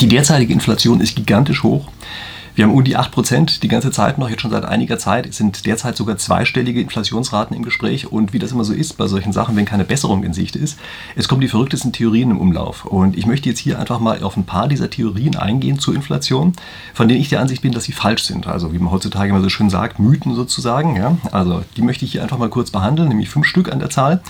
Die derzeitige Inflation ist gigantisch hoch. Wir haben um die 8% die ganze Zeit noch, jetzt schon seit einiger Zeit, sind derzeit sogar zweistellige Inflationsraten im Gespräch. Und wie das immer so ist bei solchen Sachen, wenn keine Besserung in Sicht ist, es kommen die verrücktesten Theorien im Umlauf. Und ich möchte jetzt hier einfach mal auf ein paar dieser Theorien eingehen zur Inflation, von denen ich der Ansicht bin, dass sie falsch sind. Also wie man heutzutage immer so schön sagt, Mythen sozusagen. Ja? Also die möchte ich hier einfach mal kurz behandeln, nämlich fünf Stück an der Zahl.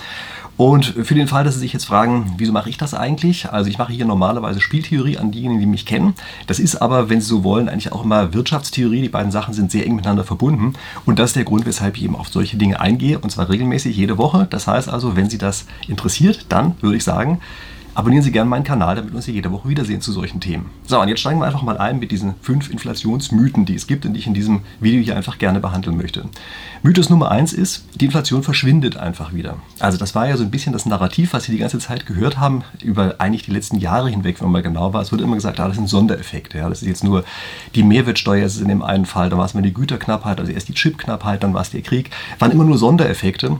Und für den Fall, dass Sie sich jetzt fragen, wieso mache ich das eigentlich? Also ich mache hier normalerweise Spieltheorie an diejenigen, die mich kennen. Das ist aber, wenn Sie so wollen, eigentlich auch immer Wirtschaftstheorie. Die beiden Sachen sind sehr eng miteinander verbunden. Und das ist der Grund, weshalb ich eben auf solche Dinge eingehe. Und zwar regelmäßig jede Woche. Das heißt also, wenn Sie das interessiert, dann würde ich sagen, Abonnieren Sie gerne meinen Kanal, damit wir uns jede Woche wiedersehen zu solchen Themen. So, und jetzt steigen wir einfach mal ein mit diesen fünf Inflationsmythen, die es gibt und die ich in diesem Video hier einfach gerne behandeln möchte. Mythos Nummer eins ist, die Inflation verschwindet einfach wieder. Also das war ja so ein bisschen das Narrativ, was Sie die ganze Zeit gehört haben, über eigentlich die letzten Jahre hinweg, wenn man mal genau war. Es wurde immer gesagt, ah, das sind Sondereffekte. Ja, das ist jetzt nur die Mehrwertsteuer, das ist in dem einen Fall, dann war es mal die Güterknappheit, also erst die Chipknappheit, dann war es der Krieg. Waren immer nur Sondereffekte.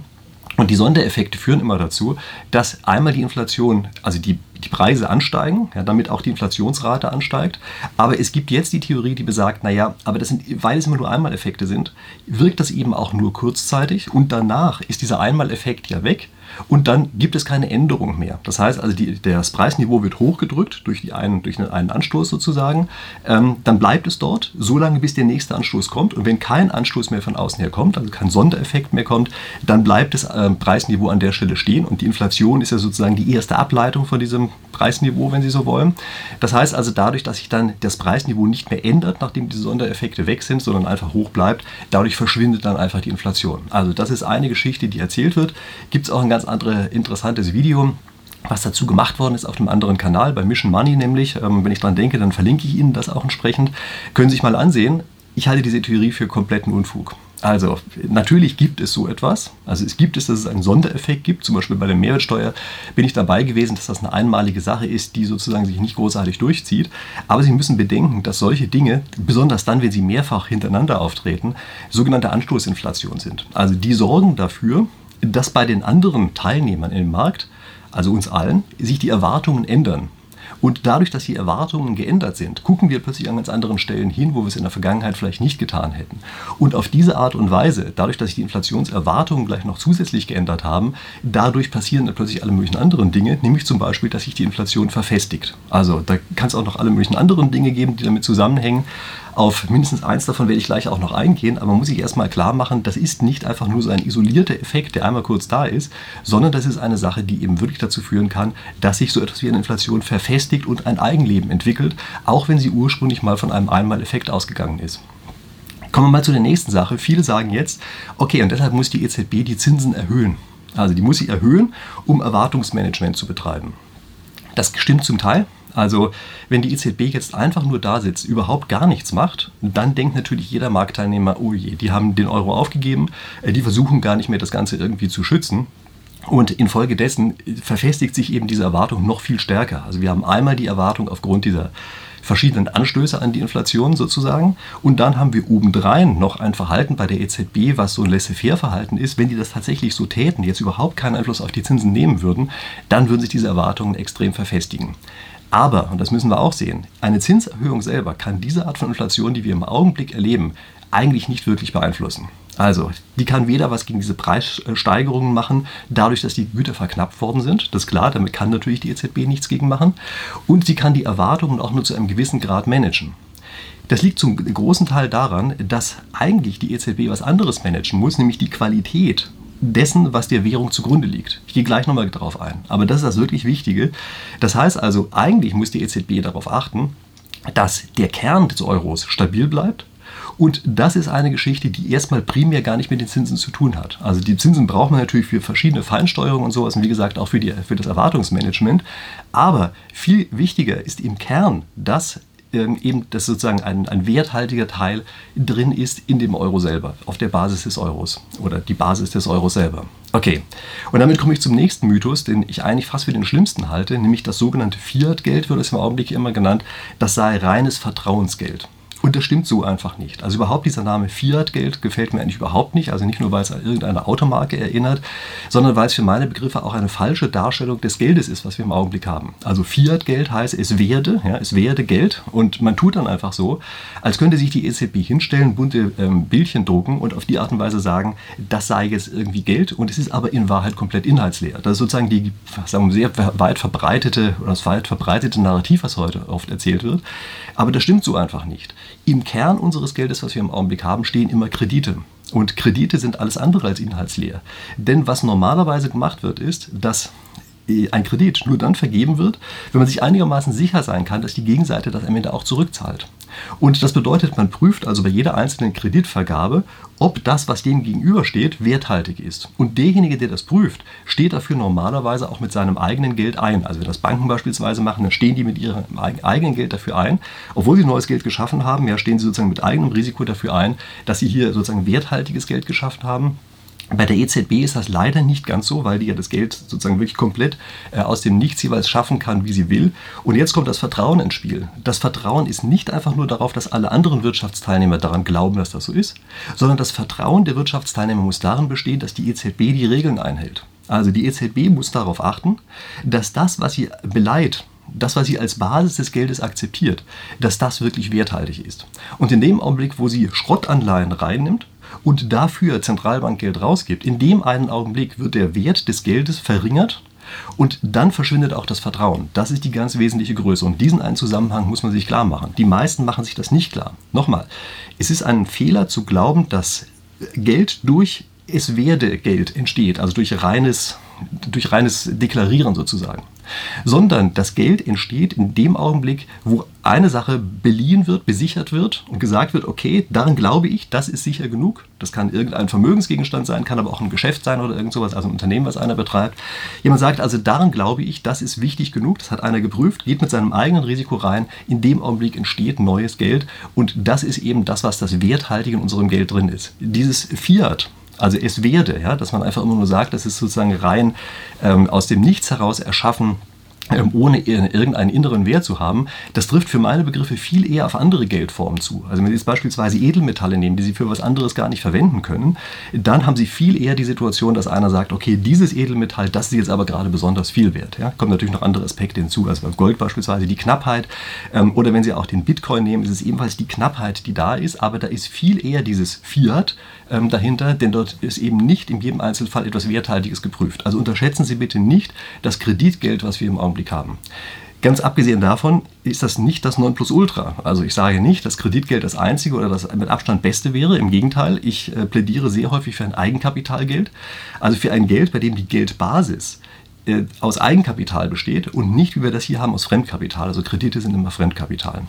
Und die Sondereffekte führen immer dazu, dass einmal die Inflation, also die, die Preise ansteigen, ja, damit auch die Inflationsrate ansteigt. Aber es gibt jetzt die Theorie, die besagt, naja, aber das sind, weil es immer nur Einmaleffekte sind, wirkt das eben auch nur kurzzeitig und danach ist dieser Einmaleffekt ja weg und dann gibt es keine Änderung mehr. Das heißt also, die, das Preisniveau wird hochgedrückt durch, die einen, durch einen Anstoß sozusagen. Ähm, dann bleibt es dort, so lange bis der nächste Anstoß kommt. Und wenn kein Anstoß mehr von außen her kommt, also kein Sondereffekt mehr kommt, dann bleibt das ähm, Preisniveau an der Stelle stehen. Und die Inflation ist ja sozusagen die erste Ableitung von diesem Preisniveau, wenn Sie so wollen. Das heißt also, dadurch, dass sich dann das Preisniveau nicht mehr ändert, nachdem die Sondereffekte weg sind, sondern einfach hoch bleibt, dadurch verschwindet dann einfach die Inflation. Also das ist eine Geschichte, die erzählt wird. Gibt es auch ein ganz anderes interessantes Video was dazu gemacht worden ist auf einem anderen Kanal, bei Mission Money nämlich. Ähm, wenn ich dran denke, dann verlinke ich Ihnen das auch entsprechend. Können Sie sich mal ansehen. Ich halte diese Theorie für kompletten Unfug. Also natürlich gibt es so etwas. Also es gibt es, dass es einen Sondereffekt gibt. Zum Beispiel bei der Mehrwertsteuer bin ich dabei gewesen, dass das eine einmalige Sache ist, die sozusagen sich nicht großartig durchzieht. Aber Sie müssen bedenken, dass solche Dinge, besonders dann, wenn sie mehrfach hintereinander auftreten, sogenannte Anstoßinflation sind. Also die sorgen dafür, dass bei den anderen Teilnehmern im Markt, also uns allen, sich die Erwartungen ändern. Und dadurch, dass die Erwartungen geändert sind, gucken wir plötzlich an ganz anderen Stellen hin, wo wir es in der Vergangenheit vielleicht nicht getan hätten. Und auf diese Art und Weise, dadurch, dass sich die Inflationserwartungen gleich noch zusätzlich geändert haben, dadurch passieren dann plötzlich alle möglichen anderen Dinge, nämlich zum Beispiel, dass sich die Inflation verfestigt. Also da kann es auch noch alle möglichen anderen Dinge geben, die damit zusammenhängen. Auf mindestens eins davon werde ich gleich auch noch eingehen, aber man muss sich erstmal klar machen, das ist nicht einfach nur so ein isolierter Effekt, der einmal kurz da ist, sondern das ist eine Sache, die eben wirklich dazu führen kann, dass sich so etwas wie eine Inflation verfestigt und ein Eigenleben entwickelt, auch wenn sie ursprünglich mal von einem Einmaleffekt ausgegangen ist. Kommen wir mal zu der nächsten Sache. Viele sagen jetzt, okay, und deshalb muss die EZB die Zinsen erhöhen. Also die muss sie erhöhen, um Erwartungsmanagement zu betreiben. Das stimmt zum Teil, also wenn die EZB jetzt einfach nur da sitzt, überhaupt gar nichts macht, dann denkt natürlich jeder Marktteilnehmer, oh je, die haben den Euro aufgegeben, äh, die versuchen gar nicht mehr das Ganze irgendwie zu schützen. Und infolgedessen verfestigt sich eben diese Erwartung noch viel stärker. Also wir haben einmal die Erwartung aufgrund dieser verschiedenen Anstöße an die Inflation sozusagen. Und dann haben wir obendrein noch ein Verhalten bei der EZB, was so ein Laissez-faire-Verhalten ist. Wenn die das tatsächlich so täten, jetzt überhaupt keinen Einfluss auf die Zinsen nehmen würden, dann würden sich diese Erwartungen extrem verfestigen. Aber, und das müssen wir auch sehen, eine Zinserhöhung selber kann diese Art von Inflation, die wir im Augenblick erleben, eigentlich nicht wirklich beeinflussen. Also, die kann weder was gegen diese Preissteigerungen machen, dadurch, dass die Güter verknappt worden sind. Das ist klar, damit kann natürlich die EZB nichts gegen machen. Und sie kann die Erwartungen auch nur zu einem gewissen Grad managen. Das liegt zum großen Teil daran, dass eigentlich die EZB was anderes managen muss, nämlich die Qualität dessen, was der Währung zugrunde liegt. Ich gehe gleich nochmal darauf ein. Aber das ist das wirklich Wichtige. Das heißt also, eigentlich muss die EZB darauf achten, dass der Kern des Euros stabil bleibt. Und das ist eine Geschichte, die erstmal primär gar nicht mit den Zinsen zu tun hat. Also die Zinsen braucht man natürlich für verschiedene Feinsteuerungen und sowas und wie gesagt auch für, die, für das Erwartungsmanagement. Aber viel wichtiger ist im Kern, dass eben, dass sozusagen ein, ein werthaltiger Teil drin ist in dem Euro selber, auf der Basis des Euros oder die Basis des Euros selber. Okay, und damit komme ich zum nächsten Mythos, den ich eigentlich fast für den schlimmsten halte, nämlich das sogenannte Fiat-Geld, wird es im Augenblick immer genannt, das sei reines Vertrauensgeld. Und das stimmt so einfach nicht. Also überhaupt dieser Name Fiat-Geld gefällt mir eigentlich überhaupt nicht. Also nicht nur, weil es an irgendeine Automarke erinnert, sondern weil es für meine Begriffe auch eine falsche Darstellung des Geldes ist, was wir im Augenblick haben. Also Fiat-Geld heißt, es werde, ja, es werde Geld und man tut dann einfach so, als könnte sich die EZB hinstellen, bunte ähm, Bildchen drucken und auf die Art und Weise sagen, das sei jetzt irgendwie Geld und es ist aber in Wahrheit komplett inhaltsleer. Das ist sozusagen die sagen wir, sehr weit verbreitete oder das weit verbreitete Narrativ, was heute oft erzählt wird. Aber das stimmt so einfach nicht. Im Kern unseres Geldes, was wir im Augenblick haben, stehen immer Kredite. Und Kredite sind alles andere als inhaltsleer. Denn was normalerweise gemacht wird, ist, dass ein Kredit nur dann vergeben wird, wenn man sich einigermaßen sicher sein kann, dass die Gegenseite das am Ende auch zurückzahlt. Und das bedeutet, man prüft also bei jeder einzelnen Kreditvergabe, ob das, was dem gegenübersteht, werthaltig ist. Und derjenige, der das prüft, steht dafür normalerweise auch mit seinem eigenen Geld ein. Also wenn das Banken beispielsweise machen, dann stehen die mit ihrem eigenen Geld dafür ein. Obwohl sie neues Geld geschaffen haben, ja, stehen sie sozusagen mit eigenem Risiko dafür ein, dass sie hier sozusagen werthaltiges Geld geschaffen haben. Bei der EZB ist das leider nicht ganz so, weil die ja das Geld sozusagen wirklich komplett äh, aus dem Nichts jeweils schaffen kann, wie sie will. Und jetzt kommt das Vertrauen ins Spiel. Das Vertrauen ist nicht einfach nur darauf, dass alle anderen Wirtschaftsteilnehmer daran glauben, dass das so ist, sondern das Vertrauen der Wirtschaftsteilnehmer muss darin bestehen, dass die EZB die Regeln einhält. Also die EZB muss darauf achten, dass das, was sie beleiht, das, was sie als Basis des Geldes akzeptiert, dass das wirklich werthaltig ist. Und in dem Augenblick, wo sie Schrottanleihen reinnimmt, und dafür Zentralbankgeld rausgibt, in dem einen Augenblick wird der Wert des Geldes verringert und dann verschwindet auch das Vertrauen. Das ist die ganz wesentliche Größe. Und diesen einen Zusammenhang muss man sich klar machen. Die meisten machen sich das nicht klar. Nochmal, es ist ein Fehler zu glauben, dass Geld durch es werde Geld entsteht, also durch reines, durch reines Deklarieren sozusagen sondern das Geld entsteht in dem Augenblick, wo eine Sache beliehen wird, besichert wird und gesagt wird, okay, daran glaube ich, das ist sicher genug. Das kann irgendein Vermögensgegenstand sein, kann aber auch ein Geschäft sein oder irgend sowas, also ein Unternehmen, was einer betreibt. Jemand sagt also, daran glaube ich, das ist wichtig genug, das hat einer geprüft, geht mit seinem eigenen Risiko rein, in dem Augenblick entsteht neues Geld und das ist eben das, was das Werthaltige in unserem Geld drin ist. Dieses Fiat, also es werde, ja, dass man einfach immer nur sagt, das ist sozusagen rein ähm, aus dem Nichts heraus erschaffen ohne irgendeinen inneren Wert zu haben, das trifft für meine Begriffe viel eher auf andere Geldformen zu. Also wenn Sie jetzt beispielsweise Edelmetalle nehmen, die Sie für was anderes gar nicht verwenden können, dann haben Sie viel eher die Situation, dass einer sagt, okay, dieses Edelmetall, das ist jetzt aber gerade besonders viel wert. Ja? Kommen natürlich noch andere Aspekte hinzu, also beim Gold beispielsweise die Knappheit. Ähm, oder wenn Sie auch den Bitcoin nehmen, ist es ebenfalls die Knappheit, die da ist, aber da ist viel eher dieses Fiat ähm, dahinter, denn dort ist eben nicht in jedem Einzelfall etwas Werthaltiges geprüft. Also unterschätzen Sie bitte nicht das Kreditgeld, was wir im Augenblick Augenblick haben. Ganz abgesehen davon ist das nicht das Nonplusultra. Also ich sage nicht, dass Kreditgeld das einzige oder das mit Abstand beste wäre. Im Gegenteil, ich äh, plädiere sehr häufig für ein Eigenkapitalgeld. Also für ein Geld, bei dem die Geldbasis äh, aus Eigenkapital besteht und nicht, wie wir das hier haben, aus Fremdkapital. Also Kredite sind immer Fremdkapital.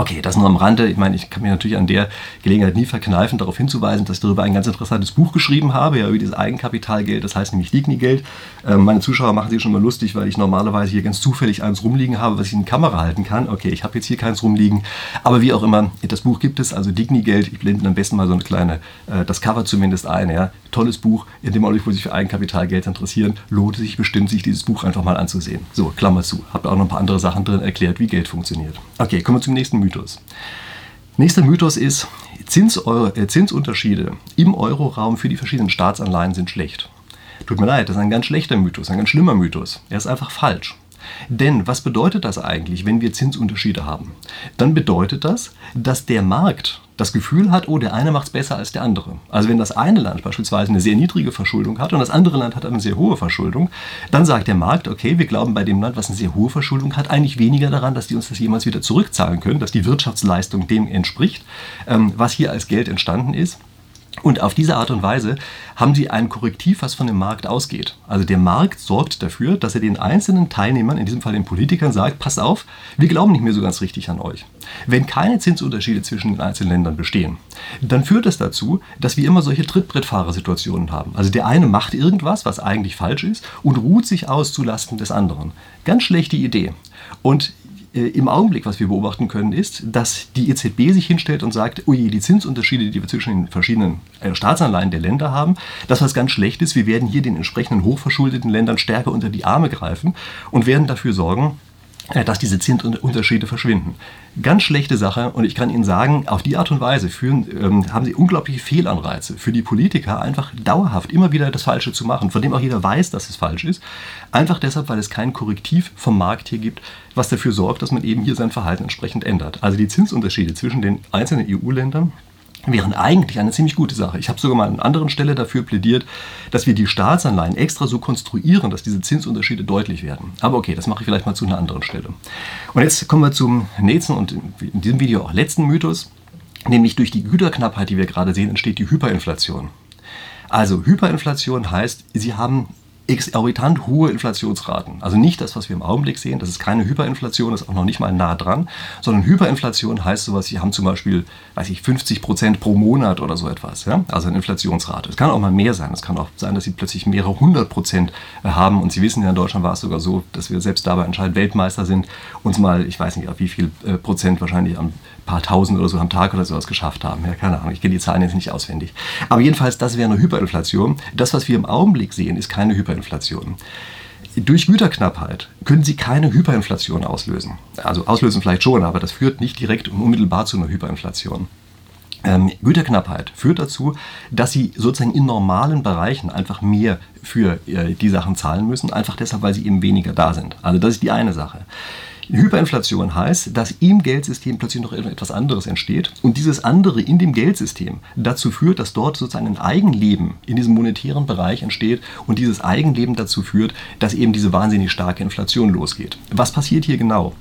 Okay, das nur am Rande. Ich meine, ich kann mir natürlich an der Gelegenheit nie verkneifen, darauf hinzuweisen, dass ich darüber ein ganz interessantes Buch geschrieben habe, ja, über dieses Eigenkapitalgeld, das heißt nämlich Digni-Geld. Ähm, meine Zuschauer machen sich schon mal lustig, weil ich normalerweise hier ganz zufällig eins rumliegen habe, was ich in die Kamera halten kann. Okay, ich habe jetzt hier keins rumliegen, aber wie auch immer, das Buch gibt es, also Digni-Geld. Ich blende am besten mal so eine kleine, äh, das Cover zumindest ein, ja. Tolles Buch, in dem Augenblick, wo sich für Eigenkapitalgeld interessieren, lohnt es sich bestimmt, sich dieses Buch einfach mal anzusehen. So, Klammer zu. Habe auch noch ein paar andere Sachen drin erklärt, wie Geld funktioniert. Okay, kommen wir zum nächsten Mythos. Nächster Mythos ist, Zins, äh, Zinsunterschiede im Euroraum für die verschiedenen Staatsanleihen sind schlecht. Tut mir leid, das ist ein ganz schlechter Mythos, ein ganz schlimmer Mythos. Er ist einfach falsch. Denn was bedeutet das eigentlich, wenn wir Zinsunterschiede haben? Dann bedeutet das, dass der Markt das Gefühl hat, oh, der eine macht es besser als der andere. Also wenn das eine Land beispielsweise eine sehr niedrige Verschuldung hat und das andere Land hat eine sehr hohe Verschuldung, dann sagt der Markt, okay, wir glauben bei dem Land, was eine sehr hohe Verschuldung hat, eigentlich weniger daran, dass die uns das jemals wieder zurückzahlen können, dass die Wirtschaftsleistung dem entspricht, ähm, was hier als Geld entstanden ist. Und auf diese Art und Weise haben sie ein Korrektiv, was von dem Markt ausgeht. Also der Markt sorgt dafür, dass er den einzelnen Teilnehmern, in diesem Fall den Politikern, sagt, passt auf, wir glauben nicht mehr so ganz richtig an euch. Wenn keine Zinsunterschiede zwischen den einzelnen Ländern bestehen, dann führt das dazu, dass wir immer solche Trittbrettfahrersituationen haben. Also der eine macht irgendwas, was eigentlich falsch ist, und ruht sich aus zulasten des anderen. Ganz schlechte Idee. Und im Augenblick, was wir beobachten können, ist, dass die EZB sich hinstellt und sagt, ui, die Zinsunterschiede, die wir zwischen den verschiedenen äh, Staatsanleihen der Länder haben, das was ganz schlecht ist, wir werden hier den entsprechenden hochverschuldeten Ländern stärker unter die Arme greifen und werden dafür sorgen, äh, dass diese Zinsunterschiede verschwinden. Ganz schlechte Sache und ich kann Ihnen sagen, auf die Art und Weise führen, ähm, haben Sie unglaubliche Fehlanreize für die Politiker, einfach dauerhaft immer wieder das Falsche zu machen, von dem auch jeder weiß, dass es falsch ist. Einfach deshalb, weil es kein Korrektiv vom Markt hier gibt, was dafür sorgt, dass man eben hier sein Verhalten entsprechend ändert. Also die Zinsunterschiede zwischen den einzelnen EU-Ländern wären eigentlich eine ziemlich gute Sache. Ich habe sogar mal an anderen Stelle dafür plädiert, dass wir die Staatsanleihen extra so konstruieren, dass diese Zinsunterschiede deutlich werden. Aber okay, das mache ich vielleicht mal zu einer anderen Stelle. Und jetzt kommen wir zum nächsten und in diesem Video auch letzten Mythos, nämlich durch die Güterknappheit, die wir gerade sehen, entsteht die Hyperinflation. Also Hyperinflation heißt, Sie haben exorbitant hohe Inflationsraten. Also nicht das, was wir im Augenblick sehen. Das ist keine Hyperinflation, das ist auch noch nicht mal nah dran, sondern Hyperinflation heißt sowas, Sie haben zum Beispiel, weiß ich, 50 Prozent pro Monat oder so etwas. Ja? Also eine Inflationsrate. Es kann auch mal mehr sein. Es kann auch sein, dass Sie plötzlich mehrere hundert Prozent äh, haben. Und Sie wissen ja, in Deutschland war es sogar so, dass wir selbst dabei anscheinend Weltmeister sind, uns mal, ich weiß nicht, auf wie viel äh, Prozent wahrscheinlich am paar tausend oder so am Tag oder sowas geschafft haben. Ja, keine Ahnung, ich kenne die Zahlen jetzt nicht auswendig. Aber jedenfalls, das wäre eine Hyperinflation. Das, was wir im Augenblick sehen, ist keine Hyperinflation. Durch Güterknappheit können Sie keine Hyperinflation auslösen. Also auslösen vielleicht schon, aber das führt nicht direkt und unmittelbar zu einer Hyperinflation. Ähm, Güterknappheit führt dazu, dass sie sozusagen in normalen Bereichen einfach mehr für äh, die Sachen zahlen müssen, einfach deshalb, weil sie eben weniger da sind. Also das ist die eine Sache. Hyperinflation heißt, dass im Geldsystem plötzlich noch etwas anderes entsteht und dieses andere in dem Geldsystem dazu führt, dass dort sozusagen ein Eigenleben in diesem monetären Bereich entsteht und dieses Eigenleben dazu führt, dass eben diese wahnsinnig starke Inflation losgeht. Was passiert hier genau?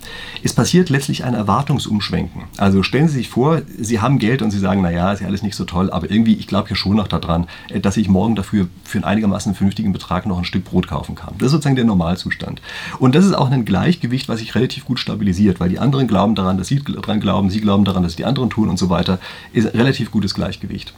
Es passiert letztlich ein Erwartungsumschwenken. Also stellen Sie sich vor, Sie haben Geld und Sie sagen, naja, ist ja alles nicht so toll, aber irgendwie, ich glaube ja schon noch daran, äh, dass ich morgen dafür für einen einigermaßen vernünftigen Betrag noch ein Stück Brot kaufen kann. Das ist sozusagen der Normalzustand. Und das ist auch ein Gleichgewicht, was ich relativ relativ gut stabilisiert, weil die anderen glauben daran, dass sie daran glauben, sie glauben daran, dass die anderen tun und so weiter, ist ein relativ gutes Gleichgewicht.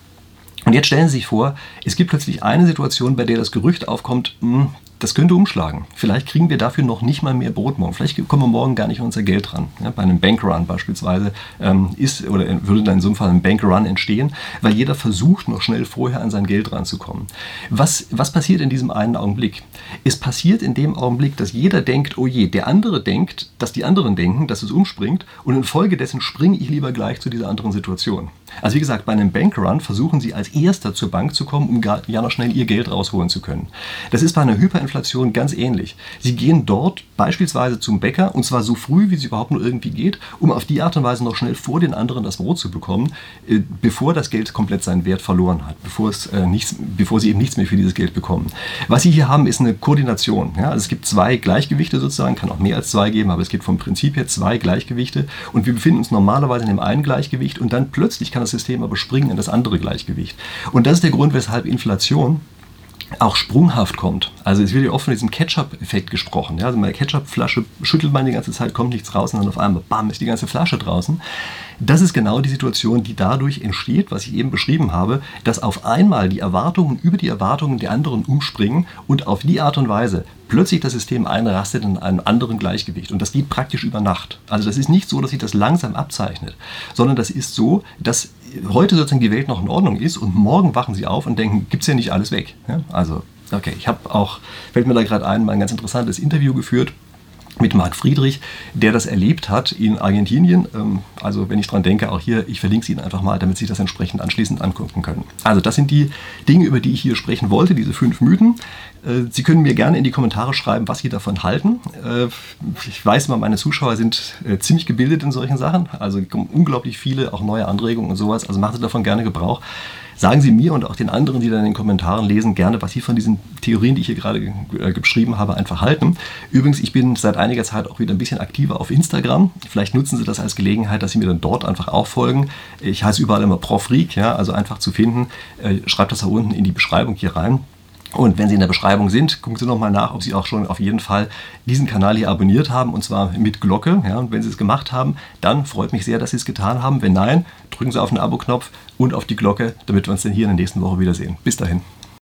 Und jetzt stellen Sie sich vor, es gibt plötzlich eine Situation, bei der das Gerücht aufkommt, hm, das könnte umschlagen. Vielleicht kriegen wir dafür noch nicht mal mehr Brot morgen. Vielleicht kommen wir morgen gar nicht an unser Geld ran. Ja, bei einem Bankrun beispielsweise ähm, ist oder würde dann in so einem Fall ein Bankrun entstehen, weil jeder versucht, noch schnell vorher an sein Geld ranzukommen. Was, was passiert in diesem einen Augenblick? Es passiert in dem Augenblick, dass jeder denkt, oh je, der andere denkt, dass die anderen denken, dass es umspringt und infolgedessen springe ich lieber gleich zu dieser anderen Situation. Also wie gesagt, bei einem Bankrun versuchen Sie als erster zur Bank zu kommen, um ja noch schnell Ihr Geld rausholen zu können. Das ist bei einer Hyperinflation ganz ähnlich. Sie gehen dort beispielsweise zum Bäcker und zwar so früh, wie es überhaupt nur irgendwie geht, um auf die Art und Weise noch schnell vor den anderen das Brot zu bekommen, äh, bevor das Geld komplett seinen Wert verloren hat, bevor, es, äh, nichts, bevor Sie eben nichts mehr für dieses Geld bekommen. Was Sie hier haben, ist eine Koordination. Ja? Also es gibt zwei Gleichgewichte sozusagen, kann auch mehr als zwei geben, aber es gibt vom Prinzip her zwei Gleichgewichte und wir befinden uns normalerweise in dem einen Gleichgewicht und dann plötzlich kann kann das System aber springen in das andere Gleichgewicht. Und das ist der Grund, weshalb Inflation auch sprunghaft kommt. Also es wird ja oft von diesem Ketchup-Effekt gesprochen. Ja? Also meine Ketchup-Flasche schüttelt man die ganze Zeit, kommt nichts raus und dann auf einmal, bam, ist die ganze Flasche draußen. Das ist genau die Situation, die dadurch entsteht, was ich eben beschrieben habe, dass auf einmal die Erwartungen über die Erwartungen der anderen umspringen und auf die Art und Weise plötzlich das System einrastet in einem anderen Gleichgewicht. Und das geht praktisch über Nacht. Also das ist nicht so, dass sich das langsam abzeichnet, sondern das ist so, dass heute sozusagen die Welt noch in Ordnung ist und morgen wachen sie auf und denken, gibt es ja nicht alles weg. Ja? Also, okay, ich habe auch, fällt mir da gerade ein, mal ein ganz interessantes Interview geführt mit Marc Friedrich, der das erlebt hat in Argentinien. Ähm, also wenn ich dran denke, auch hier, ich verlinke es Ihnen einfach mal, damit Sie das entsprechend anschließend angucken können. Also das sind die Dinge, über die ich hier sprechen wollte, diese fünf Mythen. Äh, Sie können mir gerne in die Kommentare schreiben, was Sie davon halten. Äh, ich weiß mal, meine Zuschauer sind äh, ziemlich gebildet in solchen Sachen, also unglaublich viele, auch neue Anregungen und sowas. Also machen Sie davon gerne Gebrauch. Sagen Sie mir und auch den anderen, die dann in den Kommentaren lesen, gerne, was Sie von diesen Theorien, die ich hier gerade beschrieben habe, einfach halten. Übrigens, ich bin seit einiger Zeit auch wieder ein bisschen aktiver auf Instagram. Vielleicht nutzen Sie das als Gelegenheit, dass Sie mir dann dort einfach auch folgen. Ich heiße überall immer Prof Freak, ja, also einfach zu finden. Schreibt das da unten in die Beschreibung hier rein. Und wenn Sie in der Beschreibung sind, gucken Sie nochmal nach, ob Sie auch schon auf jeden Fall diesen Kanal hier abonniert haben und zwar mit Glocke. Ja, und wenn Sie es gemacht haben, dann freut mich sehr, dass Sie es getan haben. Wenn nein, drücken Sie auf den Abo-Knopf und auf die Glocke, damit wir uns dann hier in der nächsten Woche wiedersehen. Bis dahin.